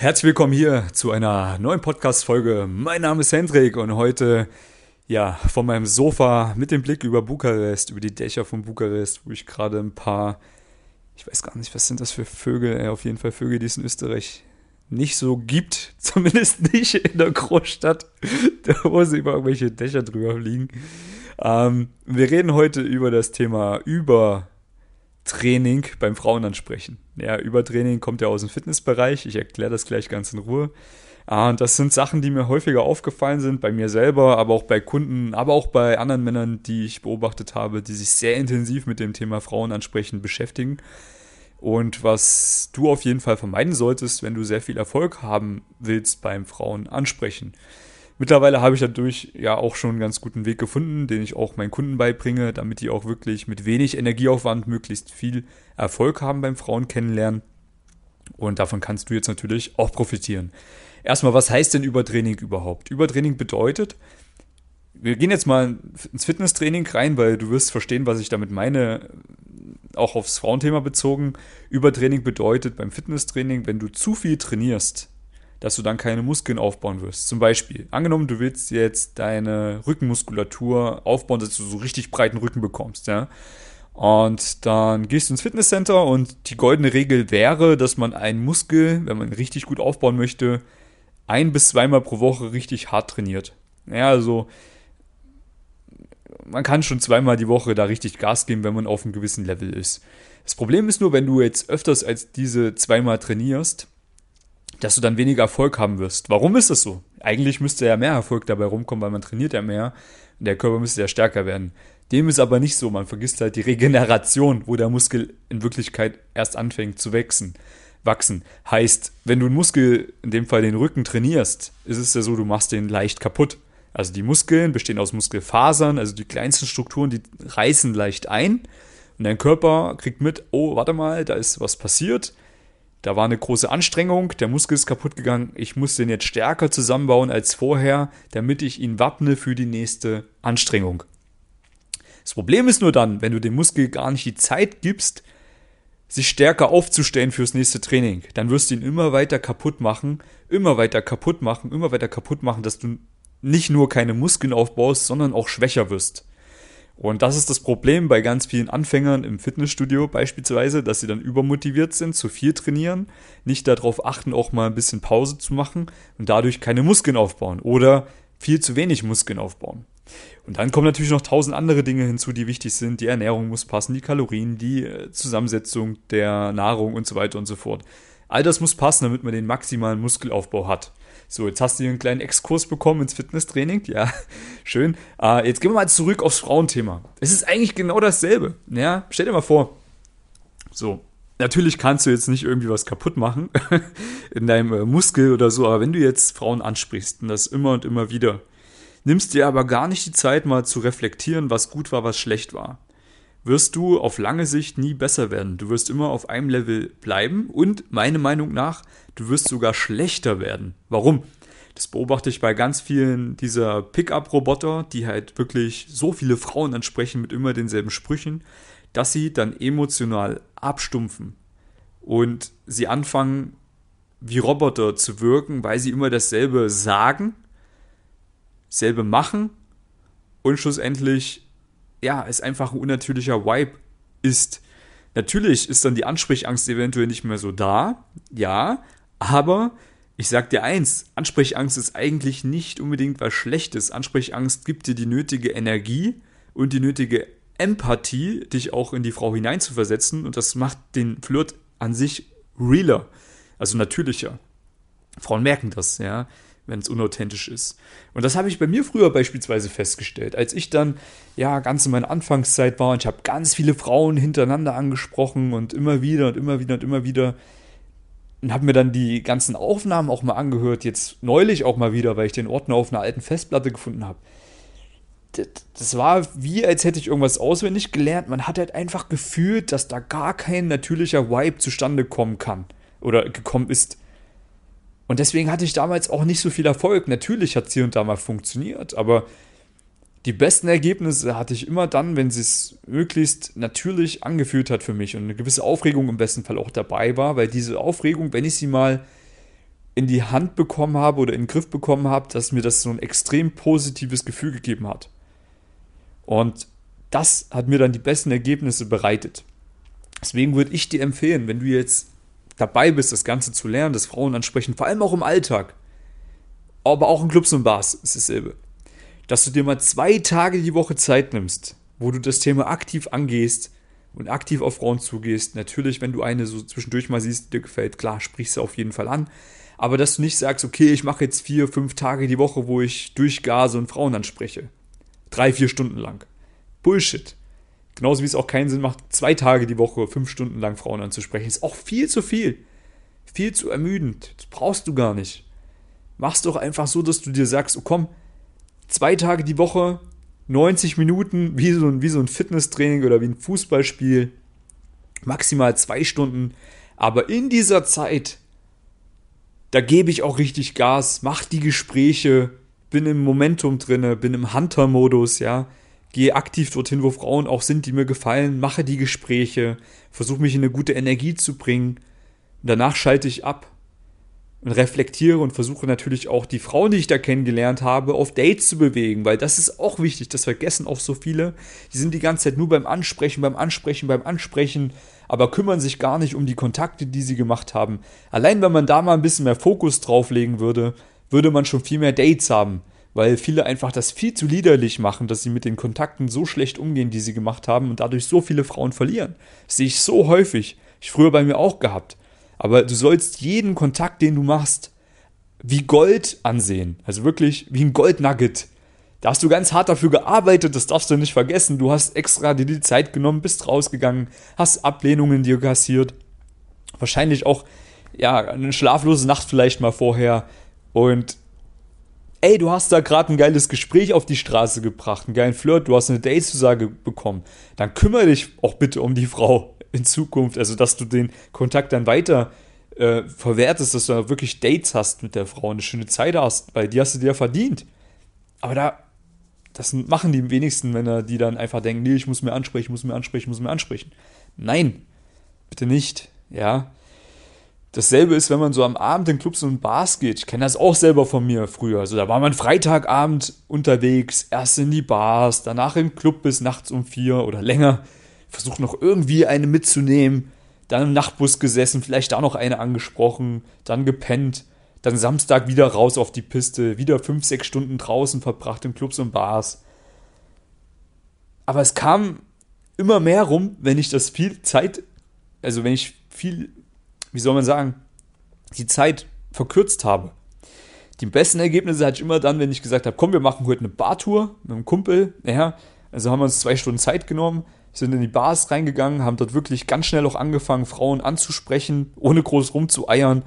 Herzlich willkommen hier zu einer neuen Podcast-Folge. Mein Name ist Hendrik und heute, ja, von meinem Sofa mit dem Blick über Bukarest, über die Dächer von Bukarest, wo ich gerade ein paar, ich weiß gar nicht, was sind das für Vögel, auf jeden Fall Vögel, die es in Österreich nicht so gibt, zumindest nicht in der Großstadt, wo sie über irgendwelche Dächer drüber fliegen. Ähm, wir reden heute über das Thema über Training beim Frauen ansprechen. Ja, Übertraining kommt ja aus dem Fitnessbereich. Ich erkläre das gleich ganz in Ruhe. Ah, und das sind Sachen, die mir häufiger aufgefallen sind, bei mir selber, aber auch bei Kunden, aber auch bei anderen Männern, die ich beobachtet habe, die sich sehr intensiv mit dem Thema Frauen ansprechen beschäftigen. Und was du auf jeden Fall vermeiden solltest, wenn du sehr viel Erfolg haben willst beim Frauen ansprechen. Mittlerweile habe ich dadurch ja auch schon einen ganz guten Weg gefunden, den ich auch meinen Kunden beibringe, damit die auch wirklich mit wenig Energieaufwand möglichst viel Erfolg haben beim Frauen kennenlernen. Und davon kannst du jetzt natürlich auch profitieren. Erstmal, was heißt denn Übertraining überhaupt? Übertraining bedeutet, wir gehen jetzt mal ins Fitnesstraining rein, weil du wirst verstehen, was ich damit meine, auch aufs Frauenthema bezogen. Übertraining bedeutet beim Fitnesstraining, wenn du zu viel trainierst, dass du dann keine Muskeln aufbauen wirst. Zum Beispiel, angenommen, du willst jetzt deine Rückenmuskulatur aufbauen, dass du so richtig breiten Rücken bekommst, ja. Und dann gehst du ins Fitnesscenter und die goldene Regel wäre, dass man einen Muskel, wenn man richtig gut aufbauen möchte, ein bis zweimal pro Woche richtig hart trainiert. Ja, also man kann schon zweimal die Woche da richtig Gas geben, wenn man auf einem gewissen Level ist. Das Problem ist nur, wenn du jetzt öfters als diese zweimal trainierst, dass du dann weniger Erfolg haben wirst. Warum ist das so? Eigentlich müsste ja mehr Erfolg dabei rumkommen, weil man trainiert ja mehr und der Körper müsste ja stärker werden. Dem ist aber nicht so. Man vergisst halt die Regeneration, wo der Muskel in Wirklichkeit erst anfängt zu wachsen. Wachsen. Heißt, wenn du einen Muskel, in dem Fall den Rücken trainierst, ist es ja so, du machst den leicht kaputt. Also die Muskeln bestehen aus Muskelfasern, also die kleinsten Strukturen, die reißen leicht ein. Und dein Körper kriegt mit, oh, warte mal, da ist was passiert da war eine große Anstrengung, der Muskel ist kaputt gegangen, ich muss den jetzt stärker zusammenbauen als vorher, damit ich ihn wappne für die nächste Anstrengung. Das Problem ist nur dann, wenn du dem Muskel gar nicht die Zeit gibst, sich stärker aufzustellen fürs nächste Training, dann wirst du ihn immer weiter kaputt machen, immer weiter kaputt machen, immer weiter kaputt machen, dass du nicht nur keine Muskeln aufbaust, sondern auch schwächer wirst. Und das ist das Problem bei ganz vielen Anfängern im Fitnessstudio beispielsweise, dass sie dann übermotiviert sind, zu viel trainieren, nicht darauf achten, auch mal ein bisschen Pause zu machen und dadurch keine Muskeln aufbauen oder viel zu wenig Muskeln aufbauen. Und dann kommen natürlich noch tausend andere Dinge hinzu, die wichtig sind. Die Ernährung muss passen, die Kalorien, die äh, Zusammensetzung der Nahrung und so weiter und so fort. All das muss passen, damit man den maximalen Muskelaufbau hat. So, jetzt hast du hier einen kleinen Exkurs bekommen ins Fitnesstraining. Ja, schön. Äh, jetzt gehen wir mal zurück aufs Frauenthema. Es ist eigentlich genau dasselbe. Ja, stell dir mal vor. So, natürlich kannst du jetzt nicht irgendwie was kaputt machen in deinem äh, Muskel oder so, aber wenn du jetzt Frauen ansprichst und das immer und immer wieder, nimmst dir aber gar nicht die Zeit mal zu reflektieren, was gut war, was schlecht war wirst du auf lange Sicht nie besser werden. Du wirst immer auf einem Level bleiben und meiner Meinung nach, du wirst sogar schlechter werden. Warum? Das beobachte ich bei ganz vielen dieser Pickup-Roboter, die halt wirklich so viele Frauen ansprechen mit immer denselben Sprüchen, dass sie dann emotional abstumpfen und sie anfangen wie Roboter zu wirken, weil sie immer dasselbe sagen, dasselbe machen und schlussendlich ja, es einfach ein unnatürlicher Vibe ist. Natürlich ist dann die Ansprechangst eventuell nicht mehr so da, ja, aber ich sag dir eins, Ansprechangst ist eigentlich nicht unbedingt was Schlechtes. Ansprechangst gibt dir die nötige Energie und die nötige Empathie, dich auch in die Frau hineinzuversetzen und das macht den Flirt an sich realer, also natürlicher. Frauen merken das, ja wenn es unauthentisch ist. Und das habe ich bei mir früher beispielsweise festgestellt, als ich dann ja ganz in meiner Anfangszeit war und ich habe ganz viele Frauen hintereinander angesprochen und immer wieder und immer wieder und immer wieder und habe mir dann die ganzen Aufnahmen auch mal angehört, jetzt neulich auch mal wieder, weil ich den Ordner auf einer alten Festplatte gefunden habe. Das war wie, als hätte ich irgendwas auswendig gelernt. Man hat halt einfach gefühlt, dass da gar kein natürlicher Vibe zustande kommen kann oder gekommen ist. Und deswegen hatte ich damals auch nicht so viel Erfolg. Natürlich hat es hier und da mal funktioniert, aber die besten Ergebnisse hatte ich immer dann, wenn es möglichst natürlich angefühlt hat für mich und eine gewisse Aufregung im besten Fall auch dabei war, weil diese Aufregung, wenn ich sie mal in die Hand bekommen habe oder in den Griff bekommen habe, dass mir das so ein extrem positives Gefühl gegeben hat. Und das hat mir dann die besten Ergebnisse bereitet. Deswegen würde ich dir empfehlen, wenn du jetzt dabei bist, das Ganze zu lernen, das Frauen ansprechen, vor allem auch im Alltag, aber auch in Clubs und Bars ist dasselbe, dass du dir mal zwei Tage die Woche Zeit nimmst, wo du das Thema aktiv angehst und aktiv auf Frauen zugehst. Natürlich, wenn du eine so zwischendurch mal siehst, dir gefällt, klar, sprichst du auf jeden Fall an. Aber dass du nicht sagst, okay, ich mache jetzt vier, fünf Tage die Woche, wo ich durchgase und Frauen anspreche. Drei, vier Stunden lang. Bullshit. Genauso wie es auch keinen Sinn macht, zwei Tage die Woche, fünf Stunden lang Frauen anzusprechen. Ist auch viel zu viel. Viel zu ermüdend. Das brauchst du gar nicht. Mach's doch einfach so, dass du dir sagst, oh komm, zwei Tage die Woche, 90 Minuten, wie so ein, wie so ein Fitnesstraining oder wie ein Fußballspiel. Maximal zwei Stunden. Aber in dieser Zeit, da gebe ich auch richtig Gas, mach die Gespräche, bin im Momentum drinne, bin im Hunter-Modus, ja gehe aktiv dorthin, wo Frauen auch sind, die mir gefallen, mache die Gespräche, versuche mich in eine gute Energie zu bringen. Danach schalte ich ab und reflektiere und versuche natürlich auch die Frauen, die ich da kennengelernt habe, auf Dates zu bewegen, weil das ist auch wichtig, das vergessen auch so viele. Die sind die ganze Zeit nur beim Ansprechen, beim Ansprechen, beim Ansprechen, aber kümmern sich gar nicht um die Kontakte, die sie gemacht haben. Allein wenn man da mal ein bisschen mehr Fokus drauflegen würde, würde man schon viel mehr Dates haben weil viele einfach das viel zu liederlich machen, dass sie mit den Kontakten so schlecht umgehen, die sie gemacht haben und dadurch so viele Frauen verlieren. Das sehe ich so häufig. Ich früher bei mir auch gehabt. Aber du sollst jeden Kontakt, den du machst, wie Gold ansehen. Also wirklich wie ein Goldnugget. Da hast du ganz hart dafür gearbeitet, das darfst du nicht vergessen. Du hast extra dir die Zeit genommen, bist rausgegangen, hast Ablehnungen dir kassiert. Wahrscheinlich auch, ja, eine schlaflose Nacht vielleicht mal vorher. Und ey, du hast da gerade ein geiles Gespräch auf die Straße gebracht, einen geilen Flirt, du hast eine Date-Zusage bekommen, dann kümmere dich auch bitte um die Frau in Zukunft, also dass du den Kontakt dann weiter äh, verwertest, dass du wirklich Dates hast mit der Frau, eine schöne Zeit hast, weil die hast du dir verdient. Aber da, das machen die wenigsten Männer, die dann einfach denken, nee, ich muss mir ansprechen, ich muss mir ansprechen, ich muss mir ansprechen. Nein, bitte nicht, ja. Dasselbe ist, wenn man so am Abend in Clubs und Bars geht. Ich kenne das auch selber von mir früher. Also da war man Freitagabend unterwegs, erst in die Bars, danach im Club bis nachts um vier oder länger. Versucht noch irgendwie eine mitzunehmen. Dann im Nachtbus gesessen, vielleicht da noch eine angesprochen, dann gepennt. Dann Samstag wieder raus auf die Piste, wieder fünf, sechs Stunden draußen verbracht in Clubs und Bars. Aber es kam immer mehr rum, wenn ich das viel Zeit, also wenn ich viel wie soll man sagen, die Zeit verkürzt habe. Die besten Ergebnisse hatte ich immer dann, wenn ich gesagt habe, komm, wir machen heute eine Bartour mit einem Kumpel. Ja, also haben wir uns zwei Stunden Zeit genommen, sind in die Bars reingegangen, haben dort wirklich ganz schnell auch angefangen, Frauen anzusprechen, ohne groß rumzueiern,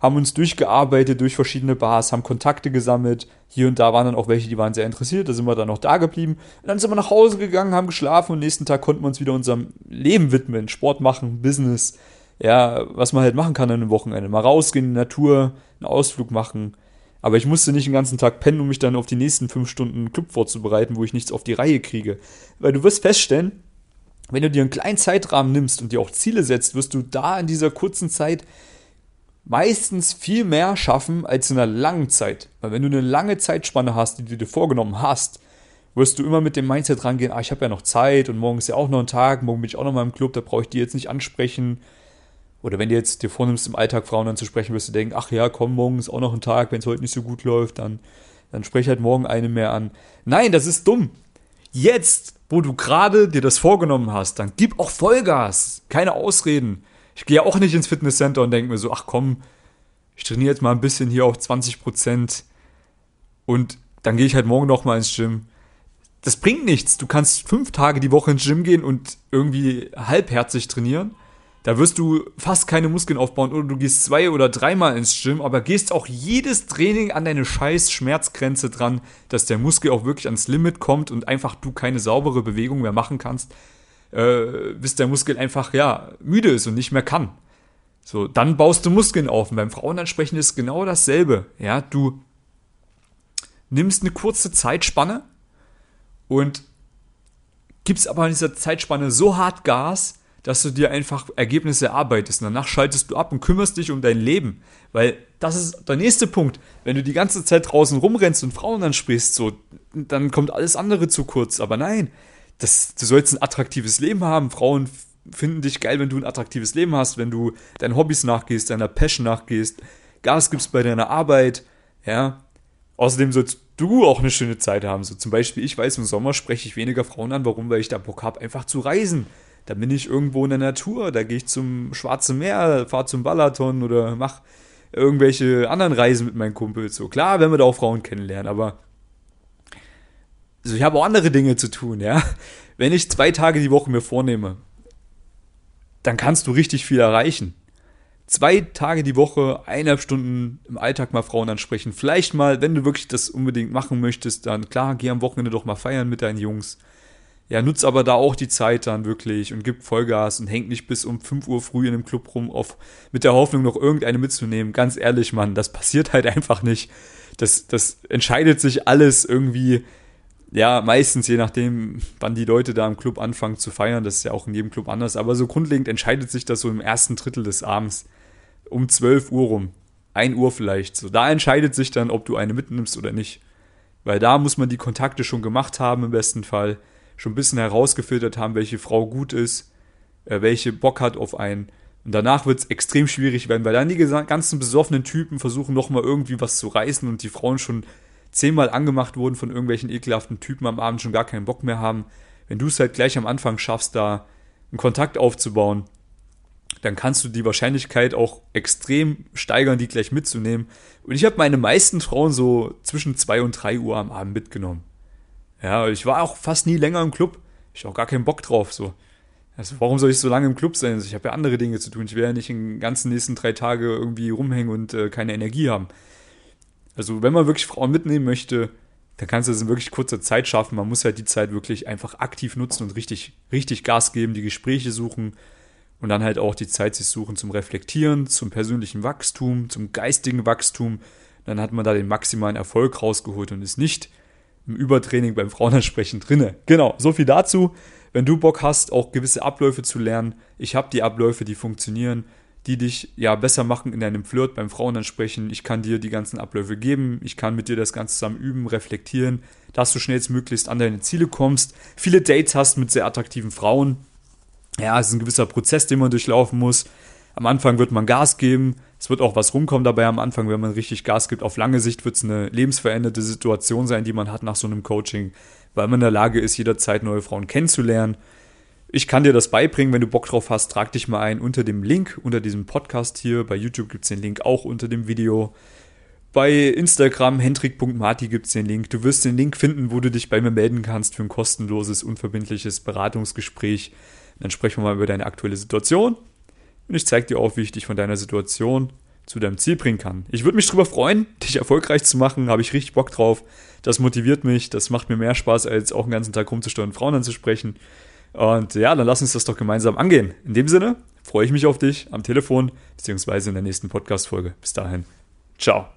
haben uns durchgearbeitet durch verschiedene Bars, haben Kontakte gesammelt. Hier und da waren dann auch welche, die waren sehr interessiert, da sind wir dann noch da geblieben. Und dann sind wir nach Hause gegangen, haben geschlafen und nächsten Tag konnten wir uns wieder unserem Leben widmen, Sport machen, Business, ja, was man halt machen kann an einem Wochenende. Mal rausgehen in die Natur, einen Ausflug machen. Aber ich musste nicht den ganzen Tag pennen, um mich dann auf die nächsten fünf Stunden Club vorzubereiten, wo ich nichts auf die Reihe kriege. Weil du wirst feststellen, wenn du dir einen kleinen Zeitrahmen nimmst und dir auch Ziele setzt, wirst du da in dieser kurzen Zeit meistens viel mehr schaffen als in einer langen Zeit. Weil wenn du eine lange Zeitspanne hast, die du dir vorgenommen hast, wirst du immer mit dem Mindset rangehen, ah, ich habe ja noch Zeit und morgen ist ja auch noch ein Tag, morgen bin ich auch noch mal im Club, da brauche ich die jetzt nicht ansprechen oder wenn du jetzt dir vornimmst, im Alltag Frauen anzusprechen, wirst du denken, ach ja, komm, morgen ist auch noch ein Tag, wenn es heute nicht so gut läuft, dann, dann sprech halt morgen eine mehr an. Nein, das ist dumm. Jetzt, wo du gerade dir das vorgenommen hast, dann gib auch Vollgas. Keine Ausreden. Ich gehe auch nicht ins Fitnesscenter und denke mir so, ach komm, ich trainiere jetzt mal ein bisschen hier auf 20 Prozent und dann gehe ich halt morgen noch mal ins Gym. Das bringt nichts. Du kannst fünf Tage die Woche ins Gym gehen und irgendwie halbherzig trainieren da wirst du fast keine Muskeln aufbauen oder du gehst zwei oder dreimal ins Gym, aber gehst auch jedes Training an deine scheiß Schmerzgrenze dran, dass der Muskel auch wirklich ans Limit kommt und einfach du keine saubere Bewegung mehr machen kannst, äh, bis der Muskel einfach, ja, müde ist und nicht mehr kann. So, dann baust du Muskeln auf. Und beim Frauenansprechen ist genau dasselbe. Ja, du nimmst eine kurze Zeitspanne und gibst aber in dieser Zeitspanne so hart Gas, dass du dir einfach Ergebnisse erarbeitest. Danach schaltest du ab und kümmerst dich um dein Leben. Weil das ist der nächste Punkt. Wenn du die ganze Zeit draußen rumrennst und Frauen ansprichst, so, dann kommt alles andere zu kurz. Aber nein, das, du sollst ein attraktives Leben haben. Frauen finden dich geil, wenn du ein attraktives Leben hast, wenn du deinen Hobbys nachgehst, deiner Passion nachgehst, Gas gibst bei deiner Arbeit, ja. Außerdem sollst du auch eine schöne Zeit haben. So zum Beispiel, ich weiß, im Sommer spreche ich weniger Frauen an. Warum? Weil ich da Bock habe, einfach zu reisen. Da bin ich irgendwo in der Natur, da gehe ich zum Schwarzen Meer, fahre zum Balaton oder mach irgendwelche anderen Reisen mit meinen Kumpels. So klar, wenn wir da auch Frauen kennenlernen, aber also ich habe auch andere Dinge zu tun, ja. Wenn ich zwei Tage die Woche mir vornehme, dann kannst du richtig viel erreichen. Zwei Tage die Woche, eineinhalb Stunden im Alltag mal Frauen ansprechen. Vielleicht mal, wenn du wirklich das unbedingt machen möchtest, dann klar, geh am Wochenende doch mal feiern mit deinen Jungs. Ja, nutz aber da auch die Zeit dann wirklich und gib Vollgas und hängt nicht bis um 5 Uhr früh in dem Club rum, auf, mit der Hoffnung, noch irgendeine mitzunehmen. Ganz ehrlich, Mann, das passiert halt einfach nicht. Das, das entscheidet sich alles irgendwie, ja, meistens je nachdem, wann die Leute da im Club anfangen zu feiern. Das ist ja auch in jedem Club anders. Aber so grundlegend entscheidet sich das so im ersten Drittel des Abends. Um 12 Uhr rum. 1 Uhr vielleicht. So, da entscheidet sich dann, ob du eine mitnimmst oder nicht. Weil da muss man die Kontakte schon gemacht haben im besten Fall schon ein bisschen herausgefiltert haben, welche Frau gut ist, äh, welche Bock hat auf einen. Und danach wird es extrem schwierig werden, weil dann die ganzen besoffenen Typen versuchen nochmal irgendwie was zu reißen und die Frauen schon zehnmal angemacht wurden von irgendwelchen ekelhaften Typen am Abend schon gar keinen Bock mehr haben. Wenn du es halt gleich am Anfang schaffst, da einen Kontakt aufzubauen, dann kannst du die Wahrscheinlichkeit auch extrem steigern, die gleich mitzunehmen. Und ich habe meine meisten Frauen so zwischen zwei und drei Uhr am Abend mitgenommen. Ja, ich war auch fast nie länger im Club. Ich habe auch gar keinen Bock drauf. So. Also warum soll ich so lange im Club sein? Also ich habe ja andere Dinge zu tun. Ich will ja nicht den ganzen nächsten drei Tage irgendwie rumhängen und äh, keine Energie haben. Also wenn man wirklich Frauen mitnehmen möchte, dann kannst du das in wirklich kurzer Zeit schaffen. Man muss halt die Zeit wirklich einfach aktiv nutzen und richtig, richtig Gas geben, die Gespräche suchen und dann halt auch die Zeit sich suchen zum Reflektieren, zum persönlichen Wachstum, zum geistigen Wachstum. Dann hat man da den maximalen Erfolg rausgeholt und ist nicht im Übertraining beim Frauenansprechen drinne. Genau, so viel dazu. Wenn du Bock hast, auch gewisse Abläufe zu lernen, ich habe die Abläufe, die funktionieren, die dich ja besser machen in deinem Flirt beim Frauenansprechen. Ich kann dir die ganzen Abläufe geben, ich kann mit dir das Ganze zusammen üben, reflektieren, dass du schnellstmöglichst an deine Ziele kommst, viele Dates hast mit sehr attraktiven Frauen. Ja, es ist ein gewisser Prozess, den man durchlaufen muss. Am Anfang wird man Gas geben, es wird auch was rumkommen dabei am Anfang, wenn man richtig Gas gibt. Auf lange Sicht wird es eine lebensveränderte Situation sein, die man hat nach so einem Coaching, weil man in der Lage ist, jederzeit neue Frauen kennenzulernen. Ich kann dir das beibringen, wenn du Bock drauf hast, trag dich mal ein unter dem Link, unter diesem Podcast hier. Bei YouTube gibt es den Link auch unter dem Video. Bei Instagram, hendrik.marti gibt es den Link. Du wirst den Link finden, wo du dich bei mir melden kannst für ein kostenloses, unverbindliches Beratungsgespräch. Dann sprechen wir mal über deine aktuelle Situation und ich zeige dir auch, wie ich dich von deiner Situation zu deinem Ziel bringen kann. Ich würde mich darüber freuen, dich erfolgreich zu machen, habe ich richtig Bock drauf. Das motiviert mich, das macht mir mehr Spaß, als auch den ganzen Tag rumzusteuern, Frauen anzusprechen. Und ja, dann lass uns das doch gemeinsam angehen. In dem Sinne freue ich mich auf dich am Telefon, beziehungsweise in der nächsten Podcast-Folge. Bis dahin. Ciao.